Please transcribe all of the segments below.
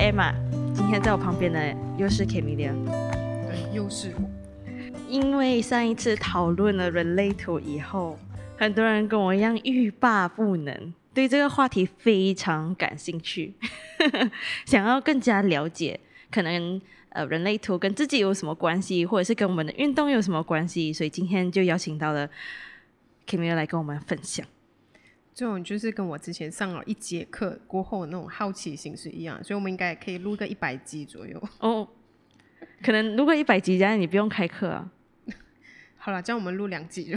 Emma，今天在我旁边的又是 Camilla。对，又是我。因为上一次讨论了人类图以后，很多人跟我一样欲罢不能，对这个话题非常感兴趣，想要更加了解，可能呃人类图跟自己有什么关系，或者是跟我们的运动有什么关系，所以今天就邀请到了 Camilla 来跟我们分享。这种就是跟我之前上了一节课过后那种好奇心是一样，所以我们应该可以录个一百集左右。哦，可能录个一百集这样，你不用开课啊。好了，这样我们录两集。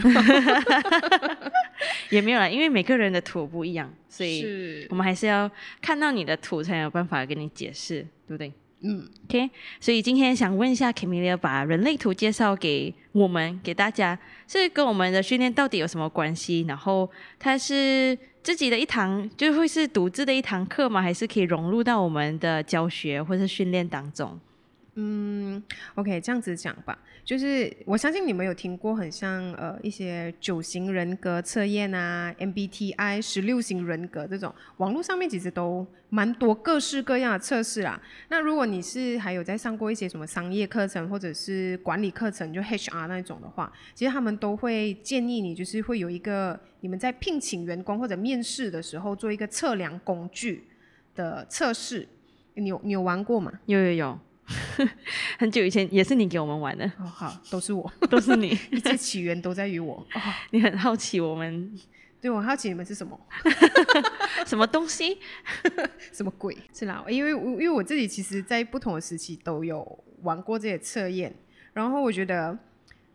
也没有啦，因为每个人的图不一样，所以我们还是要看到你的图才有办法跟你解释，对不对？嗯，OK，所以今天想问一下 Camilla，把人类图介绍给我们，给大家，是跟我们的训练到底有什么关系？然后它是自己的一堂，就会是独自的一堂课吗？还是可以融入到我们的教学或是训练当中？嗯，OK，这样子讲吧，就是我相信你们有听过很像呃一些九型人格测验啊，MBTI 十六型人格这种，网络上面其实都蛮多各式各样的测试啦。那如果你是还有在上过一些什么商业课程或者是管理课程，就 HR 那种的话，其实他们都会建议你，就是会有一个你们在聘请员工或者面试的时候做一个测量工具的测试。你有你有玩过吗？有有有。很久以前也是你给我们玩的。哦，好，都是我，都是你，一切起源都在于我。哦。你很好奇我们，对我好奇你们是什么，什么东西，什么鬼？是啦，因为因为我自己其实在不同的时期都有玩过这些测验，然后我觉得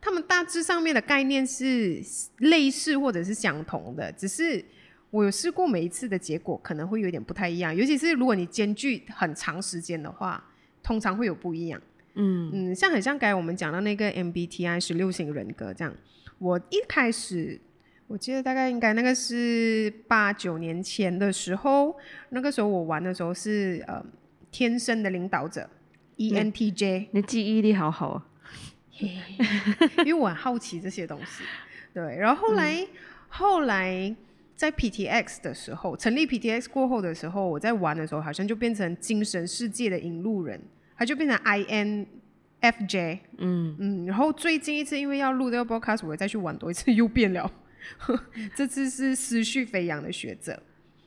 他们大致上面的概念是类似或者是相同的，只是我有试过每一次的结果可能会有点不太一样，尤其是如果你间距很长时间的话。通常会有不一样，嗯。嗯，像很像刚才我们讲到那个 MBTI 十六型人格这样，我一开始我记得大概应该那个是八九年前的时候，那个时候我玩的时候是呃天生的领导者 ENTJ，你记忆力好好。啊，因为我很好奇这些东西，对，然后后来 后来。在 PTX 的时候，成立 PTX 过后的时候，我在玩的时候，好像就变成精神世界的引路人，他就变成 INFJ，嗯。嗯，然后最近一次因为要录这个 broadcast，我再去玩多一次，又变了，这次是思绪飞扬的学者，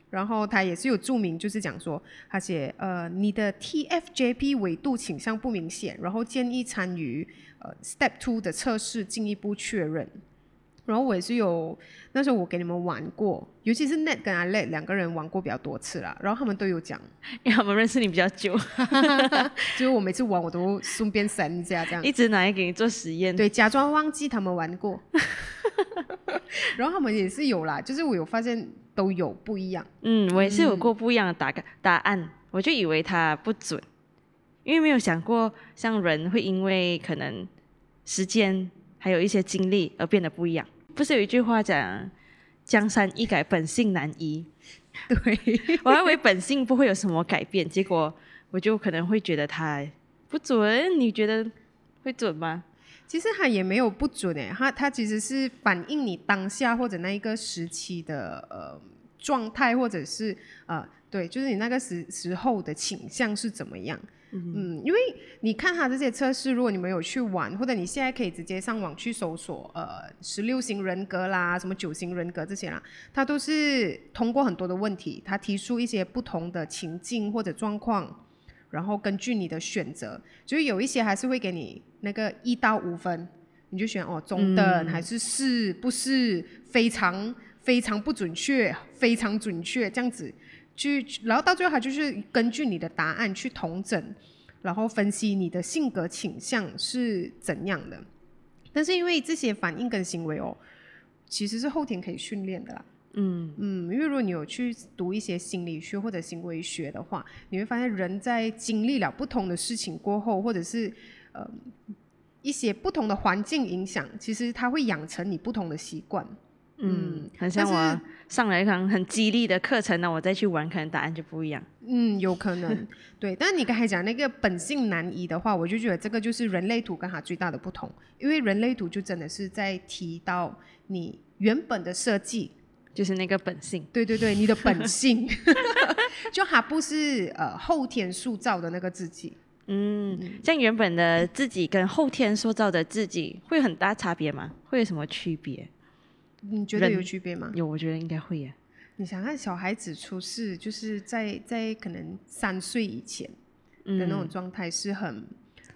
然后他也是有注明，就是讲说，他写呃你的 TFJP 纬度倾向不明显，然后建议参与呃 Step Two 的测试，进一步确认。然后我也是有，那时候我给你们玩过，尤其是 Net 跟 Alex 两个人玩过比较多次啦。然后他们都有讲，因为他们认识你比较久，就是我每次玩我都顺便删一下这样，一直拿来给你做实验，对，假装忘记他们玩过。然后他们也是有啦，就是我有发现都有不一样。嗯，我也是有过不一样的答答案，我就以为它不准，因为没有想过像人会因为可能时间。还有一些经历而变得不一样，不是有一句话讲“江山易改，本性难移”？对我还以为本性不会有什么改变，结果我就可能会觉得它不准。你觉得会准吗？其实它也没有不准诶，它它其实是反映你当下或者那一个时期的呃状态，或者是呃对，就是你那个时时候的倾向是怎么样。嗯，因为你看他这些测试，如果你没有去玩，或者你现在可以直接上网去搜索，呃，十六型人格啦，什么九型人格这些啦，它都是通过很多的问题，他提出一些不同的情境或者状况，然后根据你的选择，就是有一些还是会给你那个一到五分，你就选哦中等还是是不是非常非常不准确，非常准确这样子。去，然后到最后，他就是根据你的答案去同整，然后分析你的性格倾向是怎样的。但是因为这些反应跟行为哦，其实是后天可以训练的啦。嗯嗯，因为如果你有去读一些心理学或者行为学的话，你会发现人在经历了不同的事情过后，或者是呃一些不同的环境影响，其实它会养成你不同的习惯。嗯，很像我上了一堂很激励的课程，那我再去玩，可能答案就不一样。嗯，有可能，对。但是你刚才讲那个本性难移的话，我就觉得这个就是人类图跟它最大的不同，因为人类图就真的是在提到你原本的设计，就是那个本性。对对对，你的本性。就他不是呃后天塑造的那个自己。嗯，像原本的自己跟后天塑造的自己会很大差别吗？会有什么区别？你觉得有区别吗？有，我觉得应该会耶。你想看小孩子出世，就是在在可能三岁以前的那种状态是很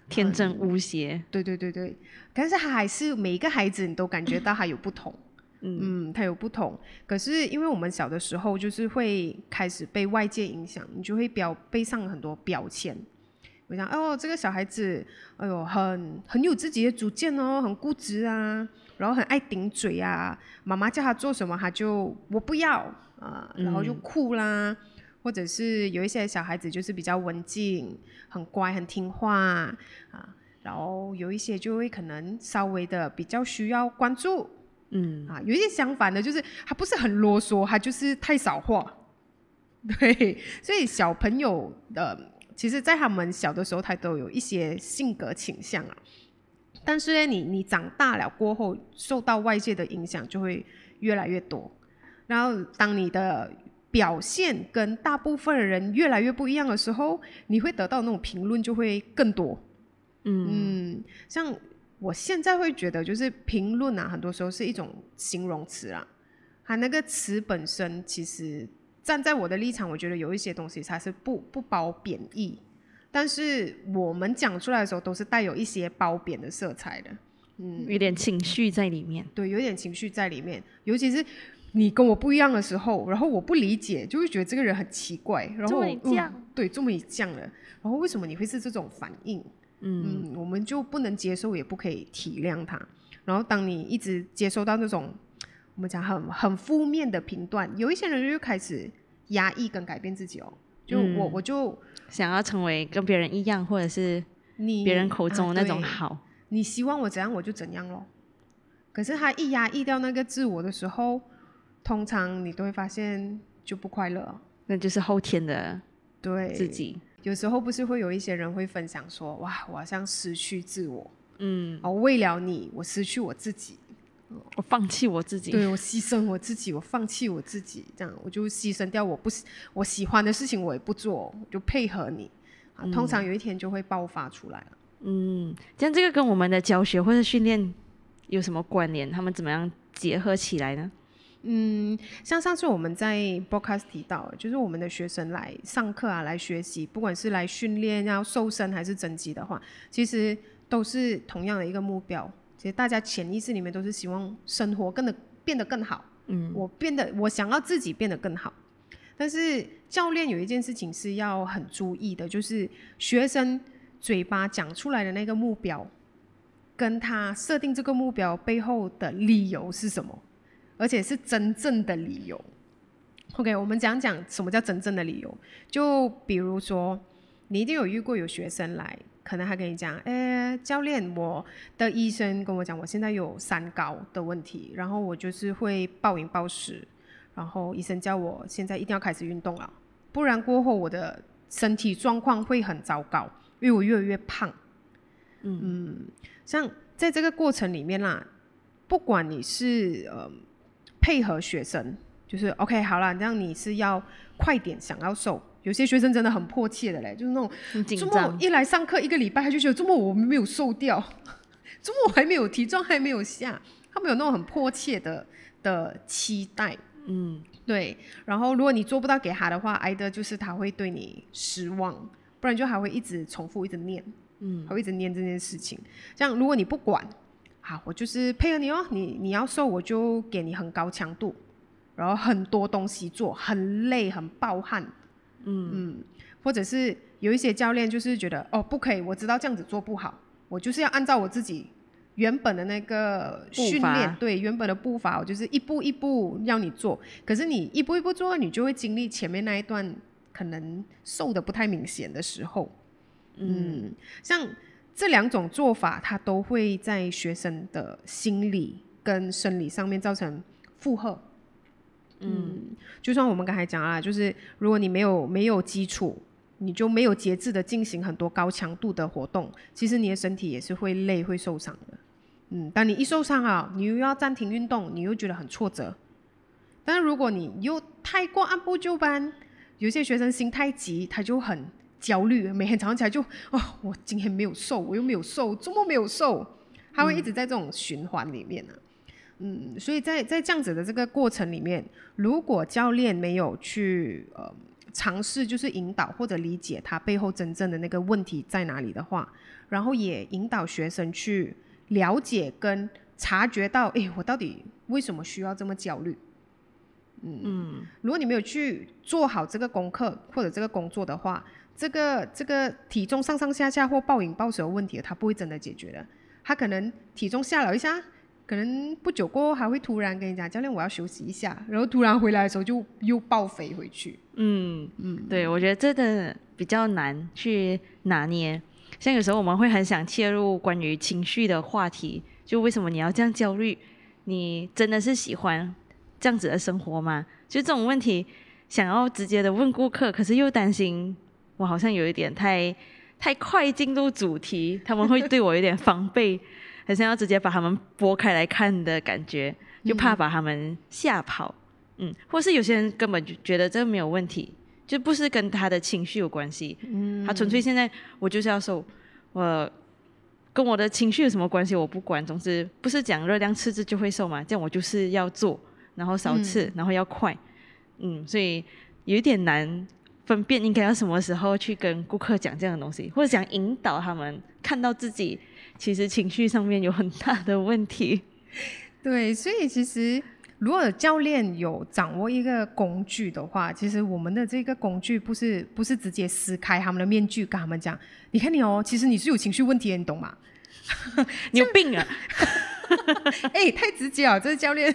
天真无邪。对对对对，但是他还是每一个孩子，你都感觉到他有不同。嗯，他有不同。可是因为我们小的时候，就是会开始被外界影响，你就会标背上很多标签。我想，哦，这个小孩子，哎呦，很很有自己的主见哦，很固执啊，然后很爱顶嘴啊。妈妈叫他做什么，他就我不要啊，然后就哭啦。或者是有一些小孩子就是比较文静，很乖，很听话啊。然后有一些就会可能稍微的比较需要关注，嗯啊，有一些相反的，就是他不是很啰嗦，他就是太少话。对，所以小朋友的。其实，在他们小的时候，他都有一些性格倾向啊。但是呢，你你长大了过后，受到外界的影响就会越来越多。然后，当你的表现跟大部分人越来越不一样的时候，你会得到那种评论就会更多。嗯，像我现在会觉得，就是评论啊，很多时候是一种形容词啊，它那个词本身其实。站在我的立场，我觉得有一些东西它是不不褒贬义，但是我们讲出来的时候都是带有一些褒贬的色彩的，嗯，有点情绪在里面。对，有点情绪在里面，尤其是你跟我不一样的时候，然后我不理解，就会觉得这个人很奇怪，然后对，这么一犟了，然后为什么你会是这种反应？嗯，我们就不能接受，也不可以体谅他。然后当你一直接收到那种。我们讲很很负面的评断，有一些人就开始压抑跟改变自己哦。就我我就想要成为跟别人一样，或者是你别人口中的那种好。你希望我怎样我就怎样咯。可是他一压抑掉那个自我的时候，通常你都会发现就不快乐。那就是后天的对自己。有时候不是会有一些人会分享说：“哇，我好像失去自我。”嗯，哦，为了你，我失去我自己。我放弃我自己，对我牺牲我自己，我放弃我自己，这样我就牺牲掉我不我喜欢的事情，我也不做，我就配合你啊。通常有一天就会爆发出来了。嗯，像这个跟我们的教学或者训练有什么关联？他们怎么样结合起来呢？嗯，像上次我们在 broadcast 提到，就是我们的学生来上课啊，来学习，不管是来训练要瘦身还是增肌的话，其实都是同样的一个目标。其实大家潜意识里面都是希望生活更的变得更好，嗯，我变得我想要自己变得更好，但是教练有一件事情是要很注意的，就是学生嘴巴讲出来的那个目标，跟他设定这个目标背后的理由是什么，而且是真正的理由。OK，我们讲讲什么叫真正的理由，就比如说你一定有遇过有学生来。可能还跟你讲，哎，教练，我的医生跟我讲，我现在有三高的问题，然后我就是会暴饮暴食，然后医生叫我现在一定要开始运动了，不然过后我的身体状况会很糟糕，因为我越来越胖。嗯，像在这个过程里面啦，不管你是呃配合学生，就是 OK 好了，让你是要快点想要瘦。有些学生真的很迫切的嘞，就是那种，周末一来上课一个礼拜，他就觉得周末我没有瘦掉，周末我还没有体重还没有下，他们有那种很迫切的的期待，嗯，对。然后如果你做不到给他的话，挨的就是他会对你失望，不然就还会一直重复一直念，嗯，会一直念这件事情。这样如果你不管，好，我就是配合你哦，你你要瘦我就给你很高强度，然后很多东西做，很累很暴汗。嗯嗯，或者是有一些教练就是觉得哦不可以，我知道这样子做不好，我就是要按照我自己原本的那个训练，对原本的步伐，我就是一步一步要你做。可是你一步一步做，你就会经历前面那一段可能瘦的不太明显的时候。嗯，像这两种做法，它都会在学生的心理跟生理上面造成负荷。嗯，就像我们刚才讲啊，就是如果你没有没有基础，你就没有节制的进行很多高强度的活动，其实你的身体也是会累会受伤的。嗯，当你一受伤啊，你又要暂停运动，你又觉得很挫折。但是如果你又太过按部就班，有些学生心太急，他就很焦虑，每天早上起来就哦，我今天没有瘦，我又没有瘦，周末没有瘦，他会一直在这种循环里面呢。嗯，所以在在这样子的这个过程里面，如果教练没有去呃尝试就是引导或者理解他背后真正的那个问题在哪里的话，然后也引导学生去了解跟察觉到，哎，我到底为什么需要这么焦虑？嗯，如果你没有去做好这个功课或者这个工作的话，这个这个体重上上下下或暴饮暴食的问题，它不会真的解决的。他可能体重下了一下，可能不久过后还会突然跟你讲，教练我要休息一下，然后突然回来的时候就又爆肥回去。嗯嗯，对，我觉得真的比较难去拿捏。像有时候我们会很想切入关于情绪的话题，就为什么你要这样焦虑？你真的是喜欢？这样子的生活吗？就这种问题，想要直接的问顾客，可是又担心我好像有一点太太快进入主题，他们会对我有点防备，很想要直接把他们拨开来看的感觉，就怕把他们吓跑。嗯，或是有些人根本就觉得这个没有问题，就不是跟他的情绪有关系。嗯，他纯粹现在我就是要瘦，我跟我的情绪有什么关系？我不管，总之不是讲热量赤字就会瘦嘛，这样我就是要做。然后少次，然后要快，嗯，所以有一点难分辨应该要什么时候去跟顾客讲这样的东西，或者想引导他们看到自己其实情绪上面有很大的问题。对，所以其实如果教练有掌握一个工具的话，其实我们的这个工具不是不是直接撕开他们的面具，跟他们讲，你看你哦，其实你是有情绪问题，你懂吗？你有病啊！哎，太直接了，这是教练。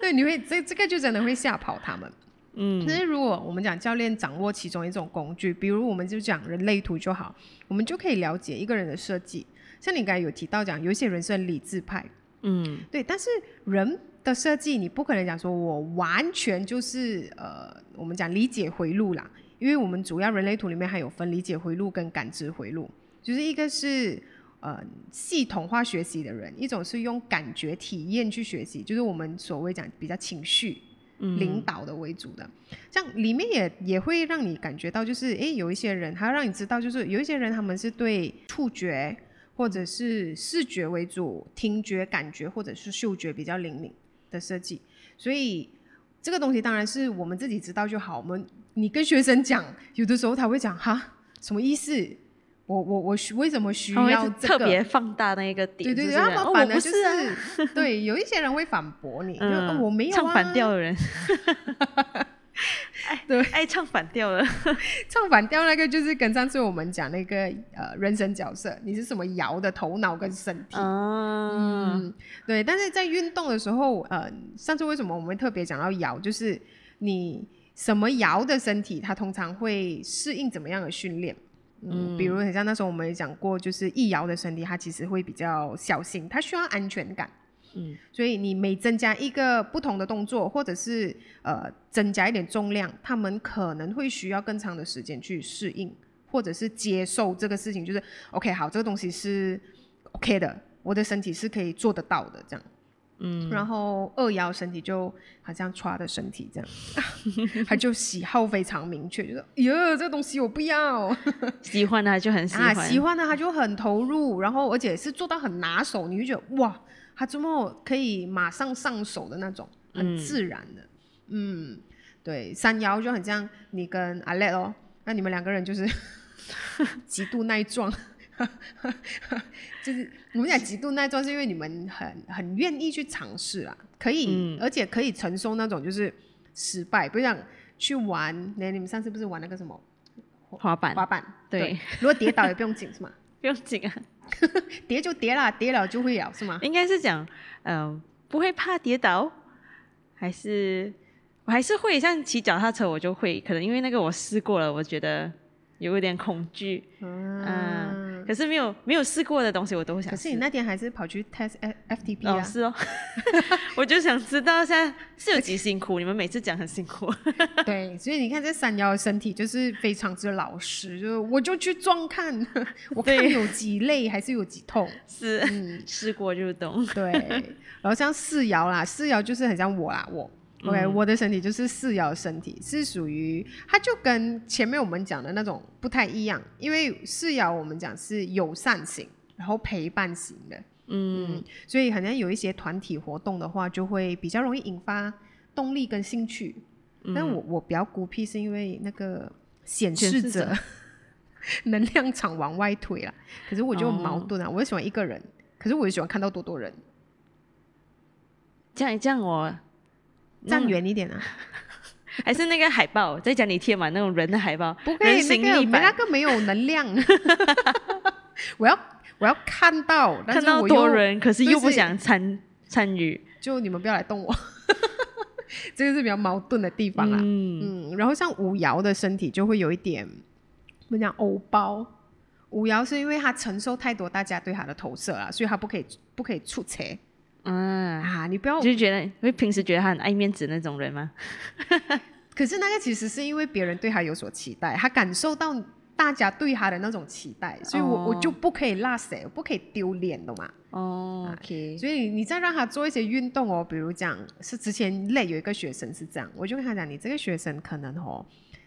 对，你会这这个就真的会吓跑他们。嗯，但是如果我们讲教练掌握其中一种工具，比如我们就讲人类图就好，我们就可以了解一个人的设计。像你刚才有提到讲，有一些人是理智派，嗯，对。但是人的设计，你不可能讲说我完全就是呃，我们讲理解回路啦，因为我们主要人类图里面还有分理解回路跟感知回路，就是一个是。呃，系统化学习的人，一种是用感觉体验去学习，就是我们所谓讲比较情绪领导的为主的。这样里面也也会让你感觉到，就是诶，有一些人，他要让你知道，就是有一些人他们是对触觉或者是视觉为主，听觉、感觉或者是嗅觉比较灵敏的设计。所以这个东西当然是我们自己知道就好。我们你跟学生讲，有的时候他会讲哈，什么意思？我我我需为什么需要特别放大那一个点？对对对，他们反的就是对，有一些人会反驳你，我没有唱反调的人，对，爱唱反调了，唱反调那个就是跟上次我们讲那个呃人生角色，你是什么摇的头脑跟身体？嗯，对。但是在运动的时候，呃，上次为什么我们特别讲到摇，就是你什么摇的身体，它通常会适应怎么样的训练？嗯，比如很像那时候我们也讲过，就是易摇的身体，它其实会比较小心，它需要安全感。嗯，所以你每增加一个不同的动作，或者是呃增加一点重量，他们可能会需要更长的时间去适应，或者是接受这个事情，就是 OK，好，这个东西是 OK 的，我的身体是可以做得到的，这样。嗯，然后二幺身体就好像抓的身体这样，他就喜好非常明确，就说哟，这个东西我不要。喜欢的他就很喜欢，喜欢的他就很投入，然后而且是做到很拿手，你会觉得哇，他周末可以马上上手的那种，很自然的。嗯，对，三幺就很像你跟阿 let 哦，那你们两个人就是 极度耐撞。就是我们讲极度耐撞，是因为你们很很愿意去尝试啊，可以，而且可以承受那种就是失败，不像去玩。那你们上次不是玩那个什么滑板？滑板对，如果跌倒也不用紧是吗？不用紧啊，跌就跌了，跌了就会了是吗？应该是讲，嗯，不会怕跌倒，还是我还是会像骑脚踏车，我就会，可能因为那个我试过了，我觉得有一点恐惧，嗯。可是没有没有试过的东西，我都会想。可是你那天还是跑去 test FTP 啊？是哦，我就想知道现在是有几辛苦。你们每次讲很辛苦。对，所以你看这三幺的身体就是非常之老实，就是我就去撞看，我看有几累还是有几痛。是，嗯，试过就懂。对，然后像四爻啦，四爻就是很像我啦，我 OK，我的身体就是四爻身体，是属于它就跟前面我们讲的那种不太一样，因为四爻我们讲是友善型，然后陪伴型的，嗯，所以好像有一些团体活动的话，就会比较容易引发动力跟兴趣。但我我比较孤僻，是因为那个显示者 能量场往外推了，可是我就矛盾啊，我就喜欢一个人，可是我也喜欢看到多多人。这样这样我。站远一点啊！还是那个海报，在家里贴满那种人的海报，不可以那个没那个没有能量。我要我要看到看到多人，可是又不想参参与，就你们不要来动我。这个是比较矛盾的地方啊。嗯，然后像五瑶的身体就会有一点，我们讲欧包。五瑶是因为他承受太多大家对他的投射啊，所以他不可以不可以出车。嗯啊，你不要就觉得，因为平时觉得他很爱面子那种人吗？可是那个其实是因为别人对他有所期待，他感受到大家对他的那种期待，所以我我就不可以落谁，不可以丢脸的嘛。哦，OK。所以你再让他做一些运动哦，比如讲是之前累有一个学生是这样，我就跟他讲，你这个学生可能哦，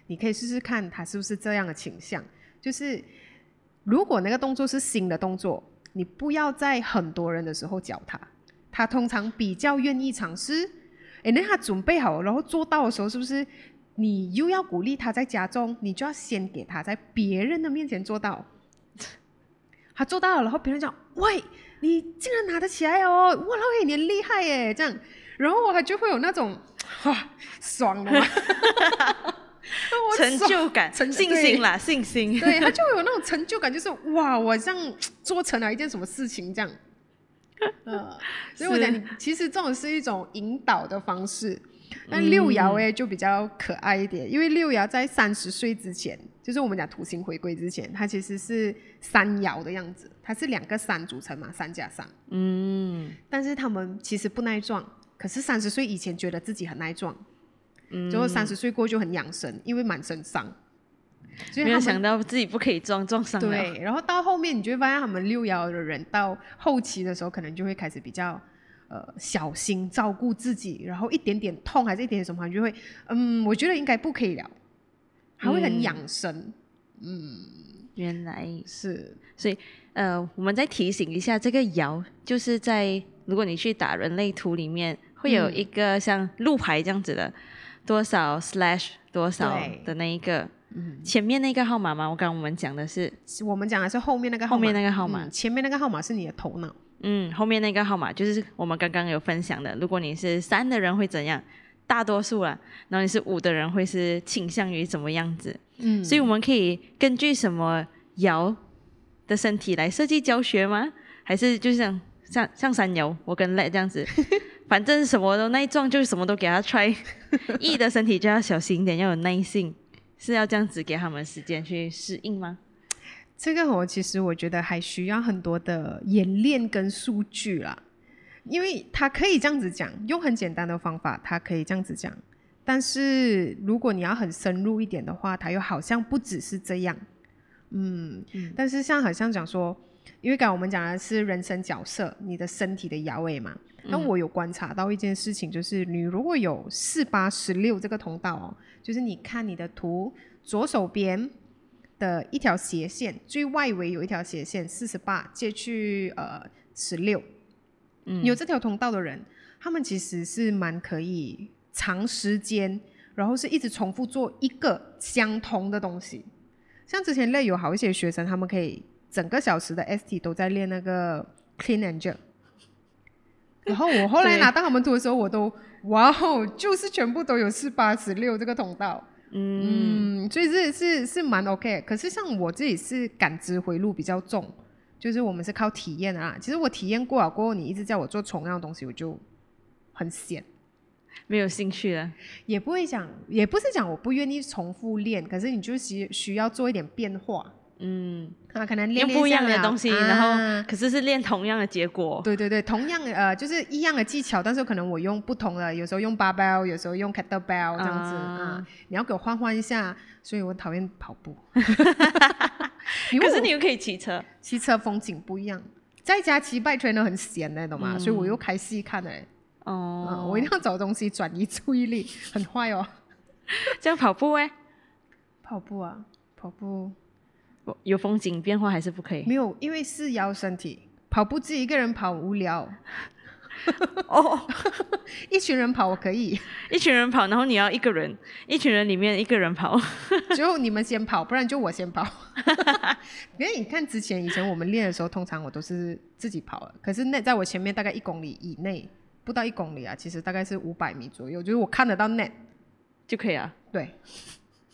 你可以试试看他是不是这样的倾向，就是如果那个动作是新的动作，你不要在很多人的时候教他。他通常比较愿意尝试，哎，那他准备好然后做到的时候，是不是你又要鼓励他在家中，你就要先给他在别人的面前做到。他做到了，然后别人讲：“喂，你竟然拿得起来哦！哇，老黑你厉害耶！”这样，然后他就会有那种哇 爽的，成就感、信心啦，信心。对他就会有那种成就感，就是哇，我这样做成了一件什么事情这样。嗯，所以我讲，其实这种是一种引导的方式。但六爻哎就比较可爱一点，因为六爻在三十岁之前，就是我们讲土星回归之前，它其实是三爻的样子，它是两个三组成嘛，三加三。嗯，但是他们其实不耐撞，可是三十岁以前觉得自己很耐撞，嗯，最后三十岁过就很养生，因为满身伤。没有想到自己不可以撞撞伤对，然后到后面你就会发现，他们六爻的人到后期的时候，可能就会开始比较呃小心照顾自己，然后一点点痛还是一点点什么，就会嗯，我觉得应该不可以了，还会很养生。嗯，原来。是，所以呃，我们再提醒一下，这个爻就是在如果你去打人类图里面，会有一个像路牌这样子的，多少 slash 多少的那一个。前面那个号码吗？我刚刚我们讲的是，我们讲的是后面那个号码。后面那个号码，前面那个号码是你的头脑。嗯，后面那个号码就是我们刚刚有分享的。如果你是三的人会怎样？大多数啦，然后你是五的人会是倾向于什么样子？嗯，所以我们可以根据什么爻的身体来设计教学吗？还是就像像像三爻，我跟赖这样子，反正什么都耐撞，就是什么都给他 try。E 的身体就要小心一点，要有耐性。是要这样子给他们时间去适应吗？这个我其实我觉得还需要很多的演练跟数据啦，因为他可以这样子讲，用很简单的方法，他可以这样子讲，但是如果你要很深入一点的话，他又好像不只是这样，嗯，但是像好像讲说，因为刚我们讲的是人生角色，你的身体的摇尾嘛，那我有观察到一件事情，就是你如果有四八十六这个通道哦。就是你看你的图，左手边的一条斜线，最外围有一条斜线，四十八接去呃十六，嗯，有这条通道的人，他们其实是蛮可以长时间，然后是一直重复做一个相同的东西。像之前类有好一些学生，他们可以整个小时的 ST 都在练那个 Clean and Jerk，然后我后来拿到他们图的时候，我都。哇哦，就是全部都有四八十六这个通道，嗯，所以是是是蛮 OK。可是像我自己是感知回路比较重，就是我们是靠体验啊。其实我体验过了过后，你一直叫我做同样的东西，我就很闲，没有兴趣了。也不会讲，也不是讲我不愿意重复练，可是你就需需要做一点变化。嗯，啊，可能练不一样的东西，然后可是是练同样的结果。对对对，同样呃，就是一样的技巧，但是可能我用不同的，有时候用 barbell，有时候用 kettlebell 这样子啊。你要给我换换一下，所以我讨厌跑步。可是你又可以骑车，骑车风景不一样。在家骑 bike trainer 很闲的，懂吗？所以我又开戏看了。哦，我一定要找东西转移注意力，很坏哦。这样跑步哎？跑步啊，跑步，有风景变化还是不可以？没有，因为是腰身体，跑步自己一个人跑无聊。哦，一群人跑我可以，一群人跑，然后你要一个人，一群人里面一个人跑，就你们先跑，不然就我先跑。因为你看之前以前我们练的时候，通常我都是自己跑了可是那在我前面大概一公里以内，不到一公里啊，其实大概是五百米左右，就是我看得到 net 就可以啊。对，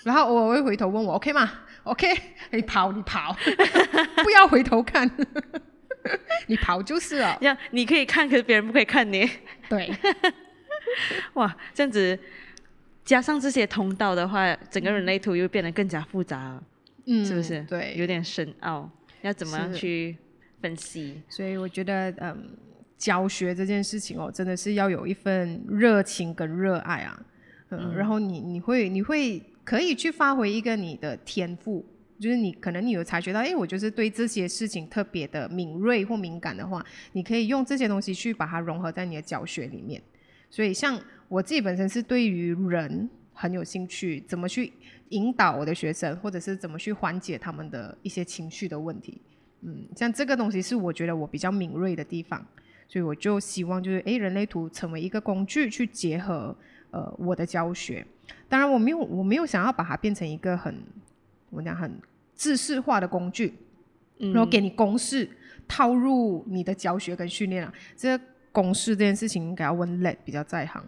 然后我会回头问我 OK 吗？OK，你跑你跑，不要回头看。你跑就是了，这样你可以看，可是别人不可以看你。对，哇，这样子加上这些通道的话，整个人类图又变得更加复杂了，嗯，是不是？对，有点深奥，要怎么样去分析？所以我觉得，嗯，教学这件事情哦，真的是要有一份热情跟热爱啊，嗯，然后你你会你会可以去发挥一个你的天赋。就是你可能你有察觉到，哎，我就是对这些事情特别的敏锐或敏感的话，你可以用这些东西去把它融合在你的教学里面。所以像我自己本身是对于人很有兴趣，怎么去引导我的学生，或者是怎么去缓解他们的一些情绪的问题。嗯，像这个东西是我觉得我比较敏锐的地方，所以我就希望就是，哎，人类图成为一个工具去结合呃我的教学。当然我没有我没有想要把它变成一个很我们讲很。知识化的工具，然后给你公式套入你的教学跟训练啊。这公式这件事情，应该要问 Let 比较在行。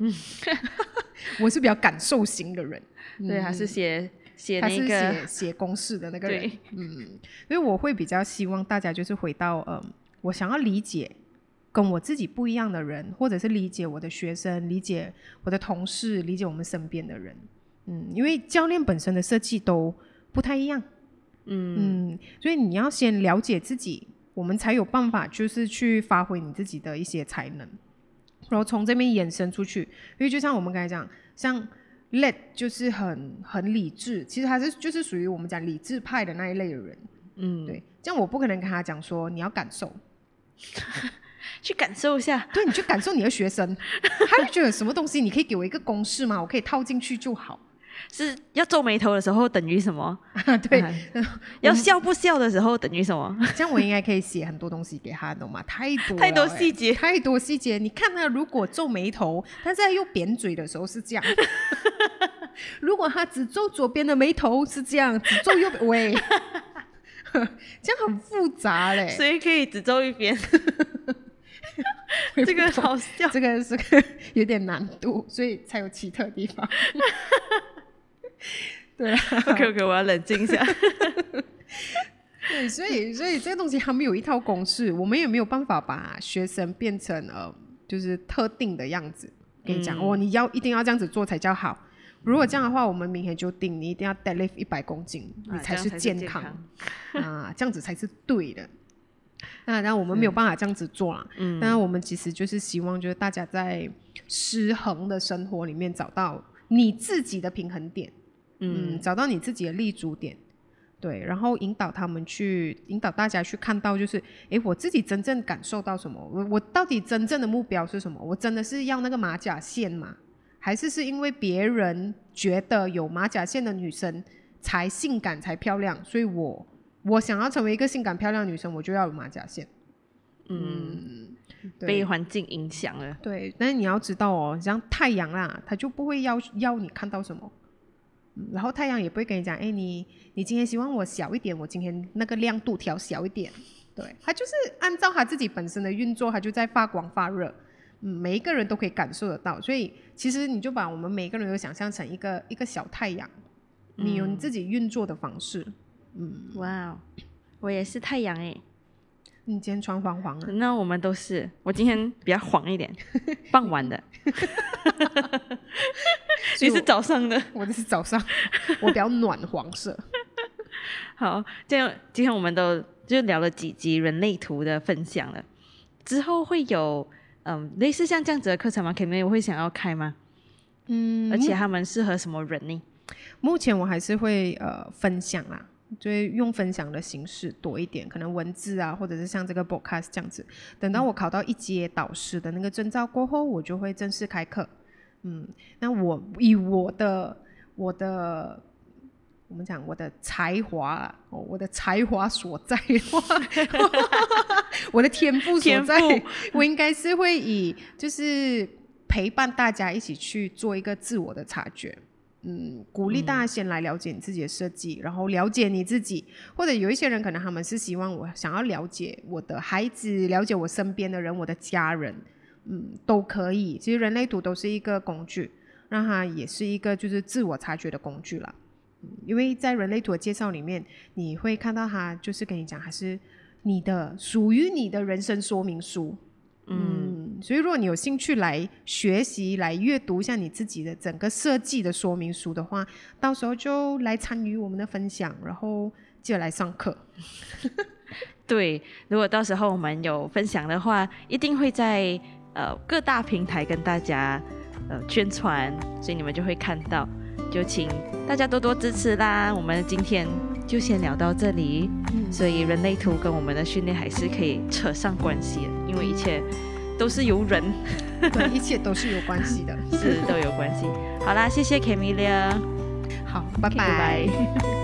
我是比较感受型的人，对，还是写写那个写写公式的那个人。嗯，因为我会比较希望大家就是回到嗯，我想要理解跟我自己不一样的人，或者是理解我的学生，理解我的同事，理解我们身边的人。嗯，因为教练本身的设计都不太一样。嗯所以你要先了解自己，我们才有办法就是去发挥你自己的一些才能，然后从这边延伸出去。因为就像我们刚才讲，像 Let 就是很很理智，其实他是就是属于我们讲理智派的那一类的人。嗯，对，这样我不可能跟他讲说你要感受，去感受一下，对你去感受你的学生，他就觉得什么东西你可以给我一个公式吗？我可以套进去就好。是要皱眉头的时候等于什么？对，要笑不笑的时候等于什么？这样我应该可以写很多东西给他，懂吗？太多太多细节，太多细节。你看他如果皱眉头，但是他又扁嘴的时候是这样；如果他只皱左边的眉头是这样，只皱右边，喂，这样很复杂嘞。所以可以只皱一边？这个好笑，这个是个有点难度，所以才有奇特的地方。对，OK OK，我要冷静一下。对，所以所以这个东西他们有一套公式，我们也没有办法把学生变成呃，就是特定的样子。跟你讲哦，你要一定要这样子做才叫好。如果这样的话，我们明天就定你一定要 deadlift 一百公斤，你才是健康啊，这样子才是对的。那然我们没有办法这样子做啦。嗯。当然，我们其实就是希望，就是大家在失衡的生活里面找到。你自己的平衡点，嗯，找到你自己的立足点，对，然后引导他们去，引导大家去看到，就是，哎，我自己真正感受到什么？我我到底真正的目标是什么？我真的是要那个马甲线吗？还是是因为别人觉得有马甲线的女生才性感才漂亮，所以我我想要成为一个性感漂亮女生，我就要有马甲线，嗯。被环境影响了，对，但是你要知道哦，像太阳啦，它就不会要要你看到什么，然后太阳也不会跟你讲，哎，你你今天希望我小一点，我今天那个亮度调小一点，对，它就是按照它自己本身的运作，它就在发光发热，嗯，每一个人都可以感受得到，所以其实你就把我们每个人都想象成一个一个小太阳，你有你自己运作的方式，嗯，哇，我也是太阳哎。你今天穿黄黄的，那我们都是。我今天比较黄一点，傍晚的。你是早上的，我的是早上，我比较暖黄色。好，这样今天我们都就聊了几集人类图的分享了。之后会有嗯类似像这样子的课程吗？肯定会想要开吗？嗯，而且他们适合什么人呢？目前我还是会呃分享啦。就会用分享的形式多一点，可能文字啊，或者是像这个 broadcast 这样子。等到我考到一阶导师的那个证照过后，我就会正式开课。嗯，那我以我的我的我们讲我的才华哦，我的才华所在，我的天赋所在，我应该是会以就是陪伴大家一起去做一个自我的察觉。嗯，鼓励大家先来了解你自己的设计，然后了解你自己，或者有一些人可能他们是希望我想要了解我的孩子，了解我身边的人，我的家人，嗯，都可以。其实人类图都是一个工具，让它也是一个就是自我察觉的工具了。嗯，因为在人类图的介绍里面，你会看到它就是跟你讲，还是你的属于你的人生说明书。嗯，所以如果你有兴趣来学习、来阅读一下你自己的整个设计的说明书的话，到时候就来参与我们的分享，然后记得来上课。对，如果到时候我们有分享的话，一定会在呃各大平台跟大家呃宣传，所以你们就会看到。就请大家多多支持啦！我们今天就先聊到这里。所以人类图跟我们的训练还是可以扯上关系的，因为一切都是由人，对，一切都是有关系的，是都有关系。好啦，谢谢 Camilla，好，拜拜。